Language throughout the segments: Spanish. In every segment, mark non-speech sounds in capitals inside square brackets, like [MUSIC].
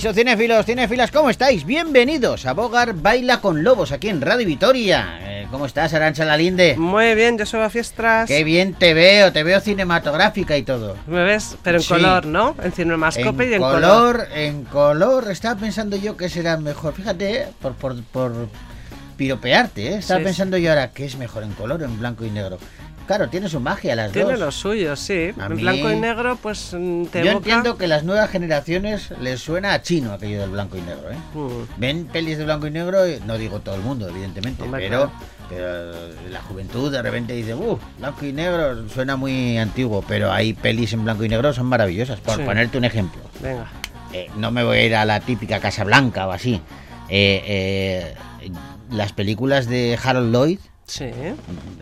Caixo, cinéfilos, cinéfilas, ¿cómo estáis? Bienvenidos a Bogar Baila con Lobos aquí en Radio Vitoria. Eh, ¿Cómo estás, Arancha Lalinde? Muy bien, yo soy a Fiestras. Qué bien te veo, te veo cinematográfica y todo. Me ves, pero en Sí. color, ¿no? En cinemascope en y en color, color. en color. Estaba pensando yo que será mejor. Fíjate, eh, por, por, por piropearte, ¿eh? Estaba Sí, pensando yo ahora qué es mejor en color o en blanco y negro. Claro, tiene su magia las Tiene dos. lo suyo, sí. A en mí- blanco y negro, pues mm, te Yo evoca- entiendo que las nuevas generaciones les suena a chino aquello del blanco y negro, ¿eh? Mm, Ven pelis de blanco y negro, no digo todo el mundo, evidentemente, pero, la juventud de repente dice, uh, blanco y negro suena muy antiguo, pero hay pelis en blanco y negro son maravillosas. Por Sí. ponerte un ejemplo, Venga. eh, no me voy a ir a la típica Casa Blanca o así. Eh, eh, las películas de Harold Lloyd, Sí,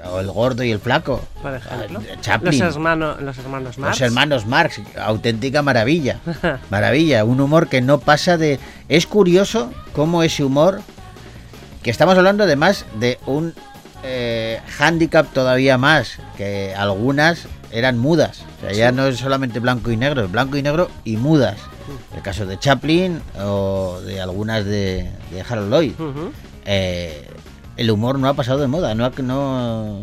o El Gordo y el Flaco, por ejemplo. Ah, Chaplin. Los, hermano- los hermanos Marx. Los hermanos Marx, auténtica maravilla. [LAUGHS] Maravilla, un humor que no pasa de... Es curioso cómo ese humor, que estamos hablando además de un eh, handicap todavía más, que algunas eran mudas. O sea, ya no es solamente blanco y negro, es blanco y negro y mudas. El caso de Chaplin o de algunas de, de Harold Lloyd. Eh, el humor no ha pasado de moda, no ha, no,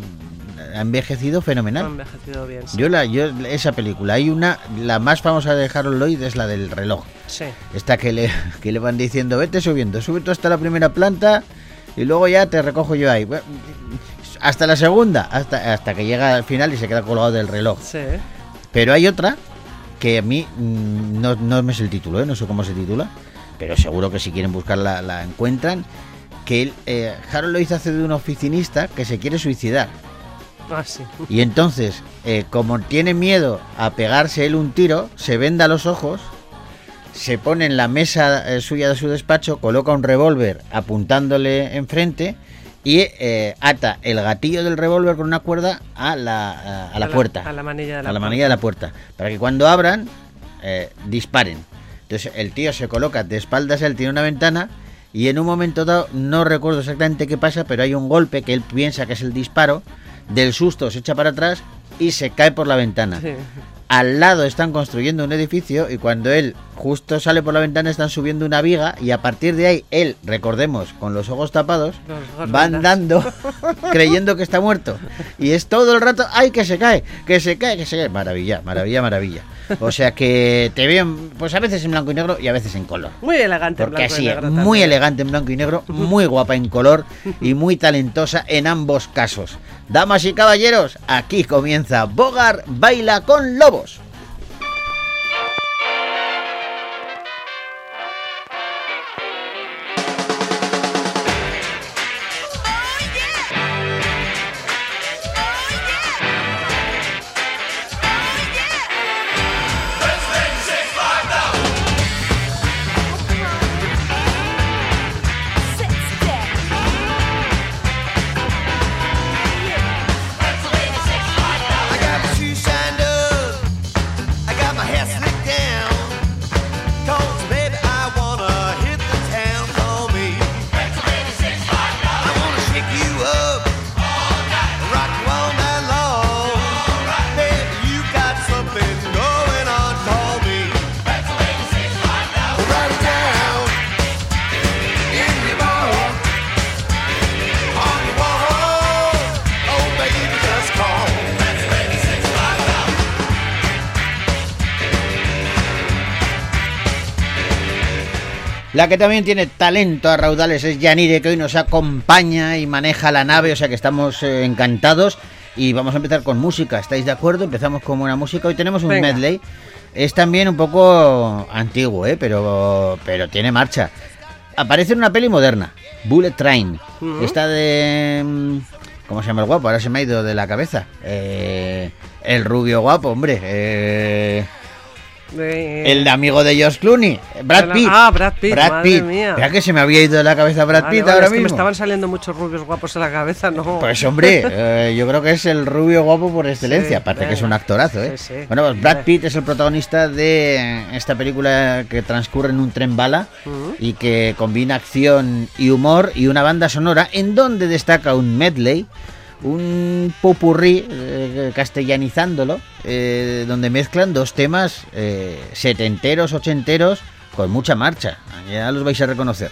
ha envejecido Ha fenomenal. envejecido bien. Sí. Yo la, yo esa película, hay una, la más famosa de Harold Lloyd es la del reloj. Sí. Esta que le, [LAUGHS] que le van diciendo, vete subiendo, sube tú hasta la primera planta y luego ya te recojo yo ahí. Hasta la segunda, hasta, hasta que llega al final y se queda colgado del reloj. Sí. Pero hay otra que a mí mm, no, no me sé el título, ¿eh? no sé cómo se titula, pero seguro que si quieren buscarla la encuentran. Que él, eh, Harold Lloyd hace de un oficinista que se quiere suicidar. Ah, sí. Y entonces, eh, como tiene miedo a pegarse él un tiro, se venda los ojos, se pone en la mesa eh, suya de su despacho, coloca un revólver apuntándole enfrente y eh, ata el gatillo del revólver con una cuerda a la, a, a la puerta. A la manilla de la a la puerta. manilla de la puerta. Para que cuando abran, disparen. Entonces el tío se coloca de espaldas, él tiene una ventana y en un momento dado, no recuerdo exactamente qué pasa, pero hay un golpe que él piensa que es el disparo, del susto se echa para atrás y se cae por la ventana. Sí. Al lado están construyendo un edificio y cuando él justo sale por la ventana están subiendo una viga y a partir de ahí él, recordemos, con los ojos tapados, Los ojos va andando [LAUGHS] creyendo que está muerto. Y es todo el rato, ¡ay, que se cae! Que se cae, que se cae. Maravilla, maravilla, maravilla. O sea que te veo, pues a veces en blanco y negro y a veces en color. Muy elegante en Porque blanco y así, negro muy también. elegante en blanco y negro, muy guapa en color y muy talentosa en ambos casos. Damas y caballeros, aquí comienza Bogar Baila con Lobos. La que también tiene talento a raudales es Yanire, que hoy nos acompaña y maneja la nave, o sea que estamos eh, encantados. Y vamos a empezar con música, ¿estáis de acuerdo? Empezamos con buena música. Hoy tenemos un Venga. medley. Es también un poco antiguo, ¿eh? pero, pero tiene marcha. Aparece en una peli moderna, Bullet Train. Esta de... mm, ¿Cómo se llama el guapo? Ahora se me ha ido de la cabeza. Eh, el rubio guapo, hombre. Eh, De- el amigo de George Clooney, Brad la- Pitt. ah, Brad Pitt, Brad madre Pitt. mía. Mira que se me había ido de la cabeza Brad Vale, Pitt vale, ahora es que mismo. me estaban saliendo muchos rubios guapos en la cabeza, ¿no? Pues hombre, [LAUGHS] eh, yo creo que es el rubio guapo por excelencia, Sí, aparte que es un actorazo, ¿eh? Sí, sí. Bueno, pues Brad. Pitt es el protagonista de esta película que transcurre en un tren bala y que combina acción y humor y una banda sonora en donde destaca un medley, un popurrí eh, castellanizándolo, eh, donde mezclan dos temas eh, setenteros, ochenteros, con mucha marcha. Ya los vais a reconocer.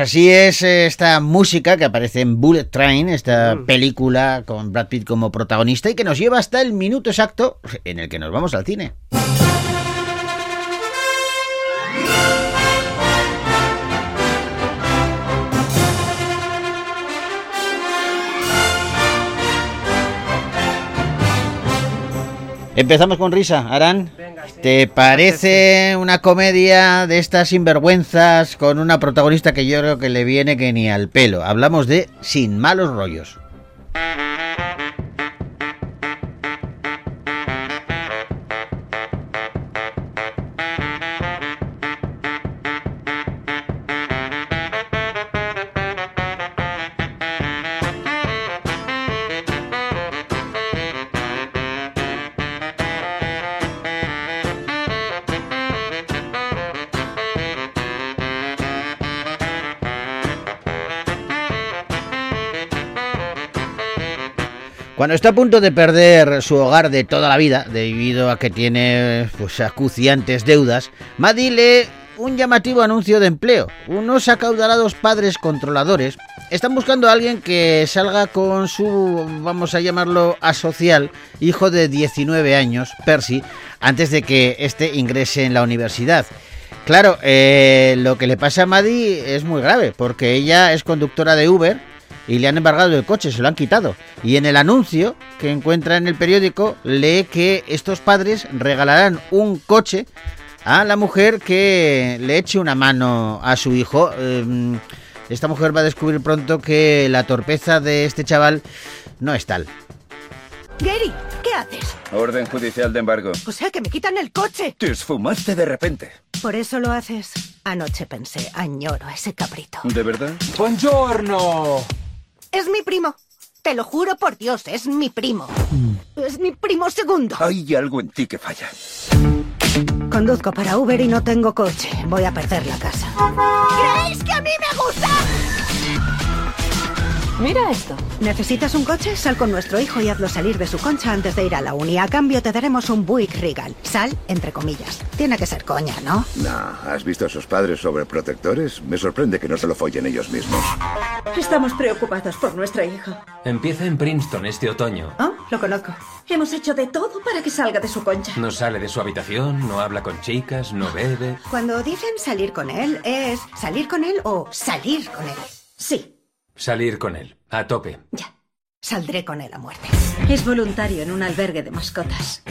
así es esta música que aparece en Bullet Train, esta mm. película con Brad Pitt como protagonista y que nos lleva hasta el minuto exacto en el que nos vamos al cine. Empezamos con risa, Arán. Venga, ¿Te parece una comedia de estas sinvergüenzas con una protagonista que yo creo que le viene que ni al pelo? Hablamos de Sin malos rollos. Cuando está a punto de perder su hogar de toda la vida, debido a que tiene pues, acuciantes deudas, Maddie lee un llamativo anuncio de empleo. Unos acaudalados padres controladores están buscando a alguien que salga con su, vamos a llamarlo, asocial, hijo de 19 años, Percy, antes de que éste ingrese en la universidad. Claro, eh, lo que le pasa a Maddie es muy grave, porque ella es conductora de Uber y le han embargado el coche, se lo han quitado. Y en el anuncio que encuentra en el periódico lee que estos padres regalarán un coche a la mujer que le eche una mano a su hijo. Eh, esta mujer va a descubrir pronto que la torpeza de este chaval no es tal. Gary, ¿qué haces? Orden judicial de embargo. O sea, que me quitan el coche. Te esfumaste de repente. ¿Por eso lo haces? Anoche pensé, añoro a ese cabrito. ¿De verdad? ¡Buongiorno! Es mi primo. Te lo juro por Dios, es mi primo. Es mi primo segundo. Hay algo en ti que falla. Conduzco para Uber y no tengo coche. Voy a perder la casa. ¿Creéis que a mí me gusta? Mira esto. ¿Necesitas un coche? Sal con nuestro hijo y hazlo salir de su concha antes de ir a la uni. A cambio te daremos un Buick Regal. Sal, entre comillas. Tiene que ser coña, ¿no? No, ¿has visto a sus padres sobreprotectores? Me sorprende que no se lo follen ellos mismos. Estamos preocupados por nuestra hija. Empieza en Princeton este otoño. Oh, lo conozco. Hemos hecho de todo para que salga de su concha. No sale de su habitación, no habla con chicas, no bebe. Cuando dicen salir con él, ¿es salir con él o salir con él? Sí, Salir con él, a tope. Ya. Saldré con él a muerte. es voluntario en un albergue de mascotas.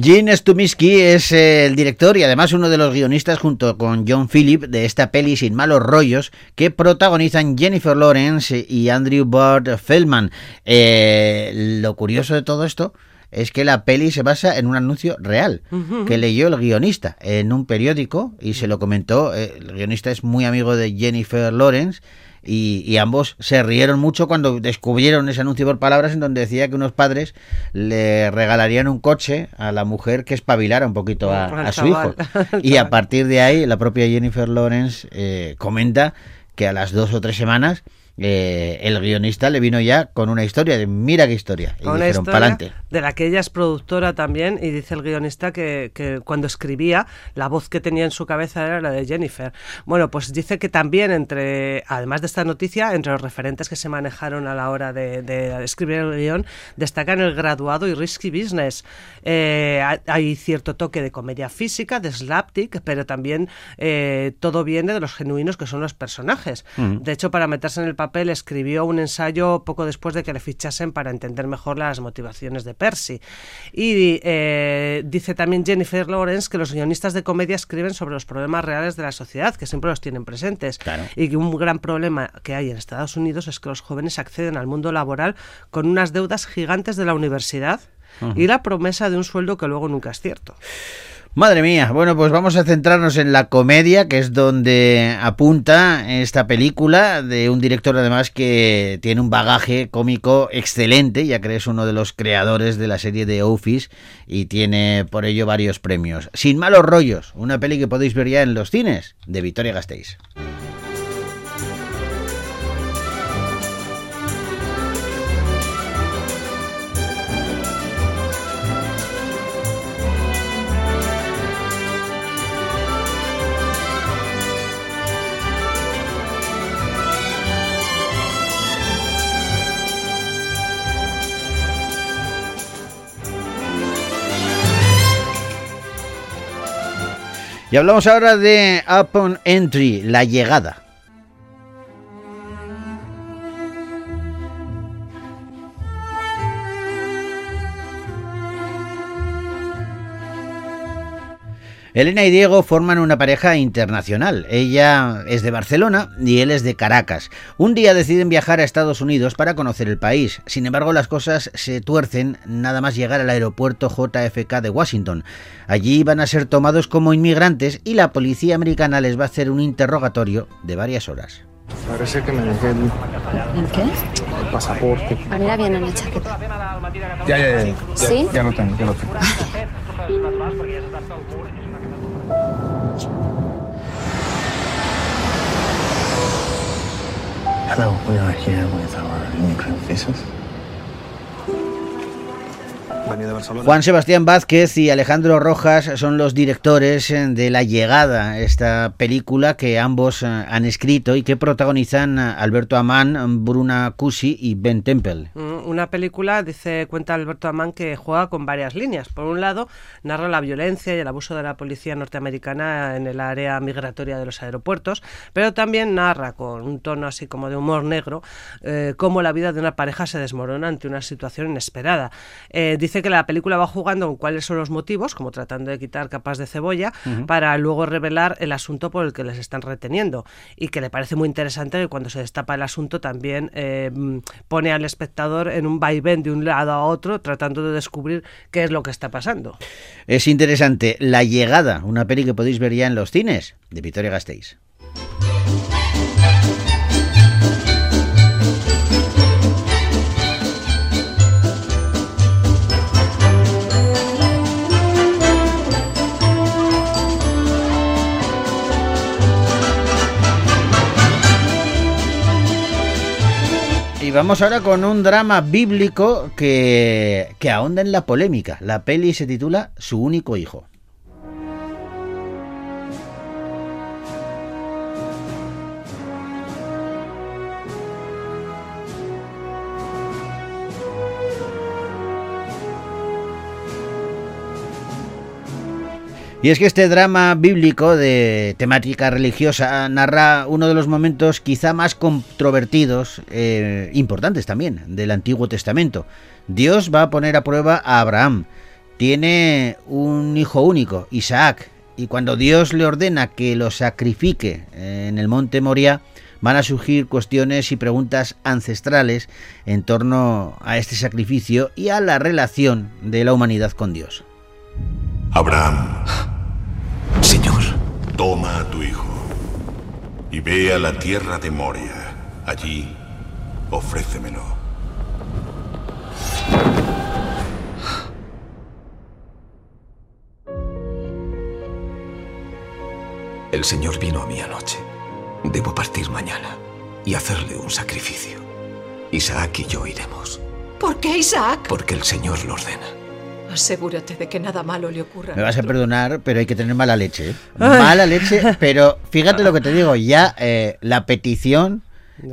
Gene Stumisky es eh, el director y además uno de los guionistas junto con John Phillip de esta peli sin malos rollos que protagonizan Jennifer Lawrence y Andrew Bird Feldman. Eh, lo curioso de todo esto es que la peli se basa en un anuncio real que leyó el guionista en un periódico y se lo comentó. eh, el guionista es muy amigo de Jennifer Lawrence y, y ambos se rieron mucho cuando descubrieron ese anuncio por palabras en donde decía que unos padres le regalarían un coche a la mujer que espabilara un poquito a, su hijo. [LAUGHS] Y a partir de ahí, la propia Jennifer Lawrence eh, comenta que a las dos o tres semanas eh, el guionista le vino ya con una historia de mira qué historia. Y una dijeron, historia pa'lante. de la que ella es productora también y dice el guionista que, que cuando escribía la voz que tenía en su cabeza era la de Jennifer. Bueno, pues dice que también entre, además de esta noticia, entre los referentes que se manejaron a la hora de, de escribir el guion, destacan el graduado y risky business. Eh, hay- cierto toque de comedia física, de slapstick, pero también eh, todo viene de los genuinos que son los personajes. De hecho, para meterse en el papel escribió un ensayo poco después de que le fichasen para entender mejor las motivaciones de Percy. Y eh, dice también Jennifer Lawrence que los guionistas de comedia escriben sobre los problemas reales de la sociedad, que siempre los tienen presentes. Claro. Y que un gran problema que hay en Estados Unidos es que los jóvenes acceden al mundo laboral con unas deudas gigantes de la universidad. Y la promesa de un sueldo que luego nunca es cierto. Madre mía, bueno, pues vamos a centrarnos en la comedia, que es donde apunta esta película de un director además que tiene un bagaje cómico excelente, ya que es uno de los creadores de la serie de Office y tiene por ello varios premios. Sin malos rollos, una peli que podéis ver ya en los cines de Victoria Gasteiz. Y hablamos ahora de Upon Entry, la llegada. Elena y Diego forman una pareja internacional. Ella es de Barcelona y él es de Caracas. Un día deciden viajar a Estados Unidos para conocer el país. Sin embargo, las cosas se tuercen nada más llegar al aeropuerto JFK de Washington. Allí van a ser tomados como inmigrantes y la policía americana les va a hacer un interrogatorio de varias horas. Parece que me dejé el, ¿En qué? el pasaporte. Ah, mira bien en la chaqueta. Ya, ya, ya. ya, ¿Sí? Ya lo tengo, ya lo tengo. Hello, we are here with our immigrant visas. Venía de Barcelona. Juan Sebastián Vázquez y Alejandro Rojas son los directores eh, de La Llegada, esta película que ambos eh, han escrito y que protagonizan eh, Alberto Amán, Bruna Cusi y Ben Temple. Mm, Una película, dice, cuenta Alberto Amán, que juega con varias líneas. Por un lado, narra la violencia y el abuso de la policía norteamericana en el área migratoria de los aeropuertos, pero también narra, con un tono así como de humor negro, eh, cómo la vida de una pareja se desmorona ante una situación inesperada. Eh, dice que la película va jugando con cuáles son los motivos, como tratando de quitar capas de cebolla, para luego revelar el asunto por el que les están reteniendo. Y que le parece muy interesante que cuando se destapa el asunto también eh, pone al espectador en un vaivén de un lado a otro, tratando de descubrir qué es lo que está pasando. Es interesante, La Llegada, una peli que podéis ver ya en los cines, de Victoria Gasteiz. Vamos ahora con un drama bíblico que, que ahonda en la polémica. La peli se titula Su único hijo. Y es que este drama bíblico de temática religiosa narra uno de los momentos quizá más controvertidos, eh, importantes también, del Antiguo Testamento. Dios va a poner a prueba a Abraham. Tiene un hijo único, Isaac, y cuando Dios le ordena que lo sacrifique en el monte Moria, van a surgir cuestiones y preguntas ancestrales en torno a este sacrificio y a la relación de la humanidad con Dios. Abraham. [LAUGHS] Señor. Toma a tu hijo y ve a la tierra de Moria. Allí, ofrécemelo. El Señor vino a mí anoche. Debo partir mañana y hacerle un sacrificio. Isaac y yo iremos, ¿Por qué, Isaac? porque el Señor lo ordena. Asegúrate de que nada malo le ocurra. Me vas a perdonar, pero hay que tener mala leche. ¿eh? Mala leche, [LAUGHS] pero fíjate lo que te digo, ya eh, la petición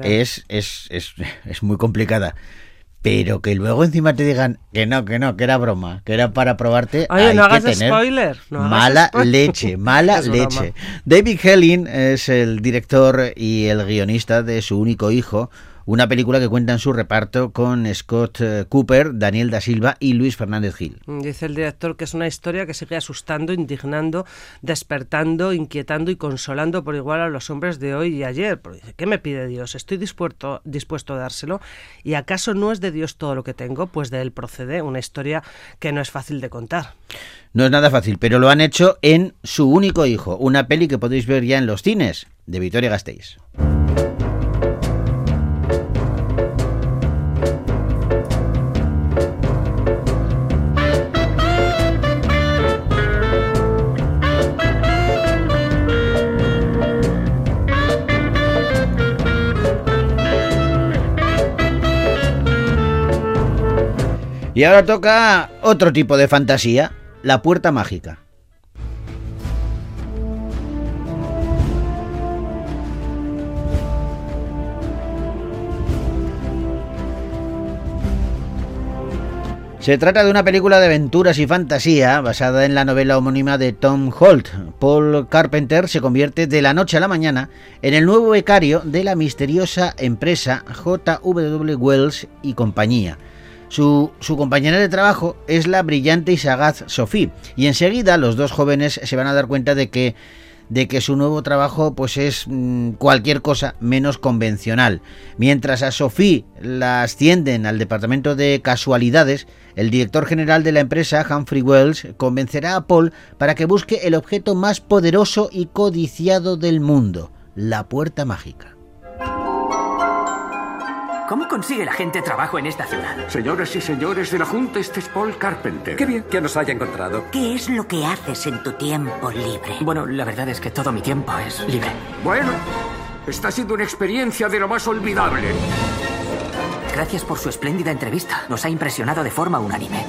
es, es, es, es muy complicada. Pero que luego encima te digan que no, que no, que era broma, que era para probarte. Oye, hay no que hagas tener spoiler, no hagas mala spoiler. leche, [LAUGHS] mala leche. David Helling es el director y el guionista de su único hijo, una película que cuenta en su reparto con Scott eh, Cooper, Daniel da Silva y Luis Fernández Gil. Dice el director que es una historia que sigue asustando, indignando, despertando, inquietando y consolando por igual a los hombres de hoy y ayer. Dice, ¿qué me pide Dios? Estoy dispuesto, dispuesto a dárselo. ¿Y acaso no es de Dios todo lo que tengo? Pues de él procede una historia que no es fácil de contar. No es nada fácil, pero lo han hecho en Su único hijo, una peli que podéis ver ya en los cines, de Victoria Gasteiz. Y ahora toca otro tipo de fantasía, la puerta mágica. Se trata de una película de aventuras y fantasía basada en la novela homónima de Tom Holt. Paul Carpenter se convierte de la noche a la mañana en el nuevo becario de la misteriosa empresa JW Wells y compañía. Su, compañera de trabajo es la brillante y sagaz Sophie, y enseguida los dos jóvenes se van a dar cuenta de que, de que su nuevo trabajo pues es mmm, cualquier cosa menos convencional. Mientras a Sophie la ascienden al departamento de casualidades, el director general de la empresa, Humphrey Wells, convencerá a Paul para que busque el objeto más poderoso y codiciado del mundo, la puerta mágica. ¿Cómo consigue la gente trabajo en esta ciudad? Señoras y señores de la Junta, este es Paul Carpenter. Qué bien que nos haya encontrado. ¿Qué es lo que haces en tu tiempo libre? Bueno, la verdad es que todo mi tiempo es libre. Bueno, está siendo una experiencia de lo más olvidable. Gracias por su espléndida entrevista. Nos ha impresionado de forma unánime.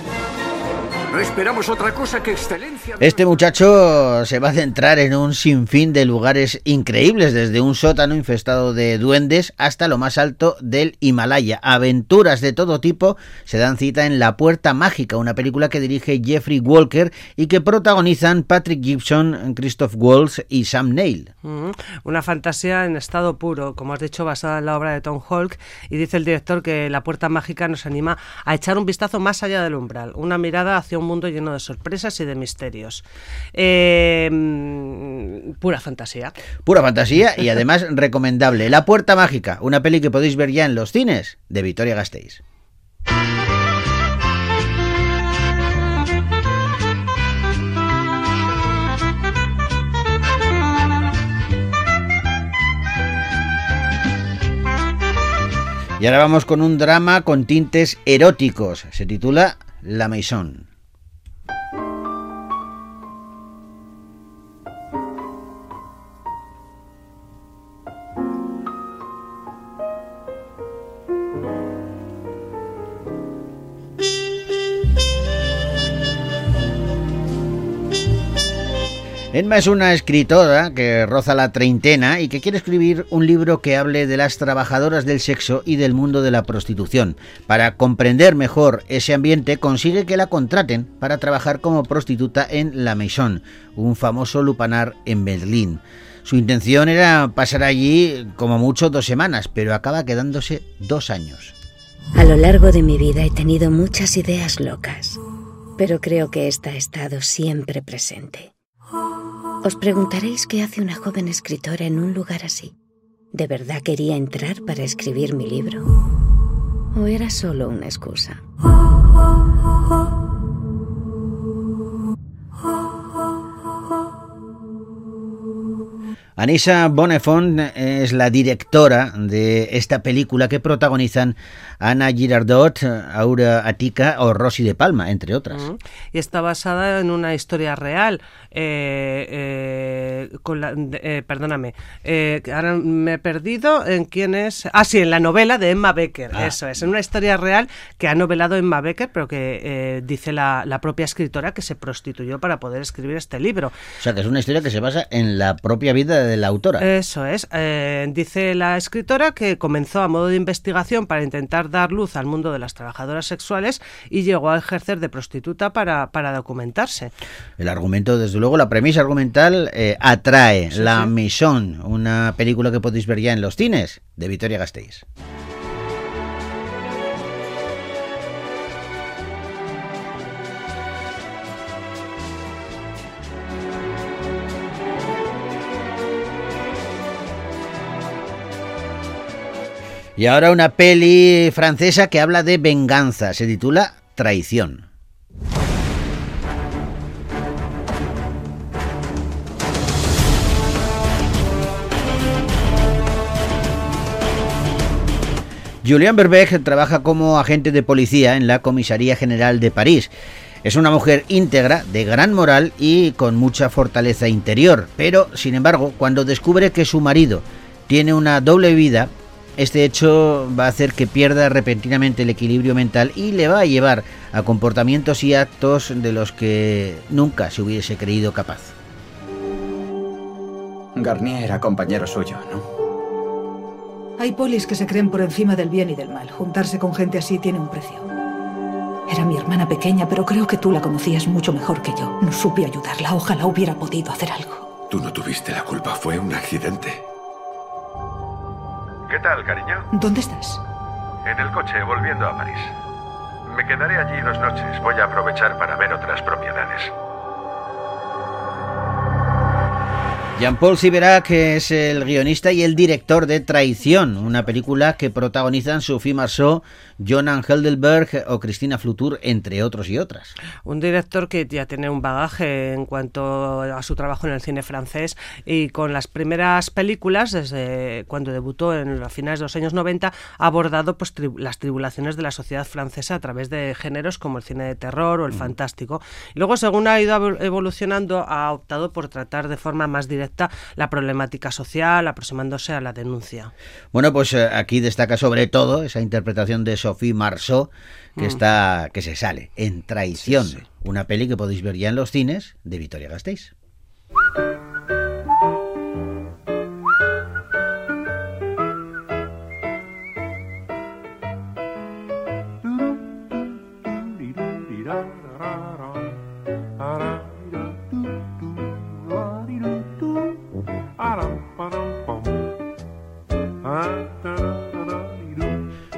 No esperamos otra cosa que excelencia. Este muchacho se va a centrar en un sinfín de lugares increíbles, desde un sótano infestado de duendes hasta lo más alto del Himalaya. Aventuras de todo tipo se dan cita en La Puerta Mágica, una película que dirige Jeffrey Walker y que protagonizan Patrick Gibson, Christoph Waltz y Sam Neill. Mm, Una fantasía en estado puro, como has dicho, basada en la obra de Tom Hulk, y dice el director que La Puerta Mágica nos anima a echar un vistazo más allá del umbral, una mirada hacia un mundo lleno de sorpresas y de misterios. Eh, pura fantasía. Pura fantasía y además [LAUGHS] recomendable. La Puerta Mágica, una peli que podéis ver ya en los cines de Victoria Gasteiz. Y ahora vamos con un drama con tintes eróticos. Se titula La Maison. Es una escritora que roza la treintena y que quiere escribir un libro que hable de las trabajadoras del sexo y del mundo de la prostitución. Para comprender mejor ese ambiente, consigue que la contraten para trabajar como prostituta en La Maison, un famoso lupanar en Berlín. Su intención era pasar allí como mucho dos semanas, pero acaba quedándose dos años. A lo largo de mi vida he tenido muchas ideas locas, pero creo que esta ha estado siempre presente. Os preguntaréis qué hace una joven escritora en un lugar así. ¿De verdad quería entrar para escribir mi libro? ¿O era solo una excusa? Anissa Bonefont es la directora de esta película que protagonizan Ana Girardot, Aura Atica o Rosy de Palma, entre otras. Y está basada en una historia real. eh, eh, con la, de- eh, perdóname, ahora me he perdido en quién es. Ah, sí, en la novela de Emma Becker. Ah. Eso es, en una historia real que ha novelado Emma Becker, pero que dice la, la propia escritora que se prostituyó para poder escribir este libro. O sea, que es una historia que se basa en la propia vida de la autora. Eso es. Eh, dice la escritora que comenzó a modo de investigación para intentar dar luz al mundo de las trabajadoras sexuales y llegó a ejercer de prostituta para, para documentarse. El argumento, desde luego, la premisa argumental eh, atrae. la Maison, una película que podéis ver ya en los cines de Victoria Gasteiz. Y ahora una peli francesa que habla de venganza. Se titula Traición. Julien Berbeck trabaja como agente de policía en la Comisaría General de París. Es una mujer íntegra, de gran moral y con mucha fortaleza interior, pero, sin embargo, cuando descubre que su marido tiene una doble vida, este hecho va a hacer que pierda repentinamente el equilibrio mental y le va a llevar a comportamientos y actos de los que nunca se hubiese creído capaz. Garnier era compañero suyo, ¿no? Hay polis que se creen por encima del bien y del mal. Juntarse con gente así tiene un precio. Era mi hermana pequeña, pero creo que tú la conocías mucho mejor que yo. No supe ayudarla. Ojalá hubiera podido hacer algo. Tú no tuviste la culpa, fue un accidente. ¿Qué tal, cariño? ¿Dónde estás? En el coche, volviendo a París. Me quedaré allí dos noches. Voy a aprovechar para ver otras propiedades. Jean-Paul Siverac es el guionista y el director de Traición, una película que protagonizan Sophie Marceau, Jonan Heldelberg o Cristina Flutur, entre otros y otras. Un director que ya tiene un bagaje en cuanto a su trabajo en el cine francés y con las primeras películas, desde cuando debutó en los finales de los años 90, ha abordado pues, tri- las tribulaciones de la sociedad francesa a través de géneros como el cine de terror o el fantástico. Y luego, según ha ido evol- evolucionando, ha optado por tratar de forma más directa directa la problemática social, aproximándose a la denuncia. Bueno, pues eh, aquí destaca sobre todo esa interpretación de Sophie Marceau que Mm. está que se sale en Traición, una peli que podéis ver ya en los cines de Vitoria Gasteiz.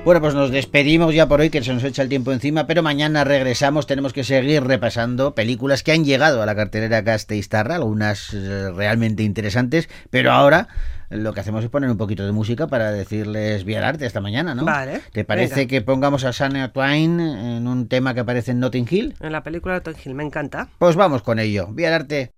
Bueno, pues nos despedimos ya por hoy, que se nos echa el tiempo encima, pero mañana regresamos. Tenemos que seguir repasando películas que han llegado a la cartelera Gasteiztarra, algunas eh, realmente interesantes, pero ahora lo que hacemos es poner un poquito de música para decirles bien arte esta mañana, ¿no? Vale, ¿Te parece venga. que pongamos a Shania Twain en un tema que aparece en Notting Hill? En la película Tom Hill, me encanta. Pues vamos con ello. Bien arte.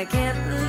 I can't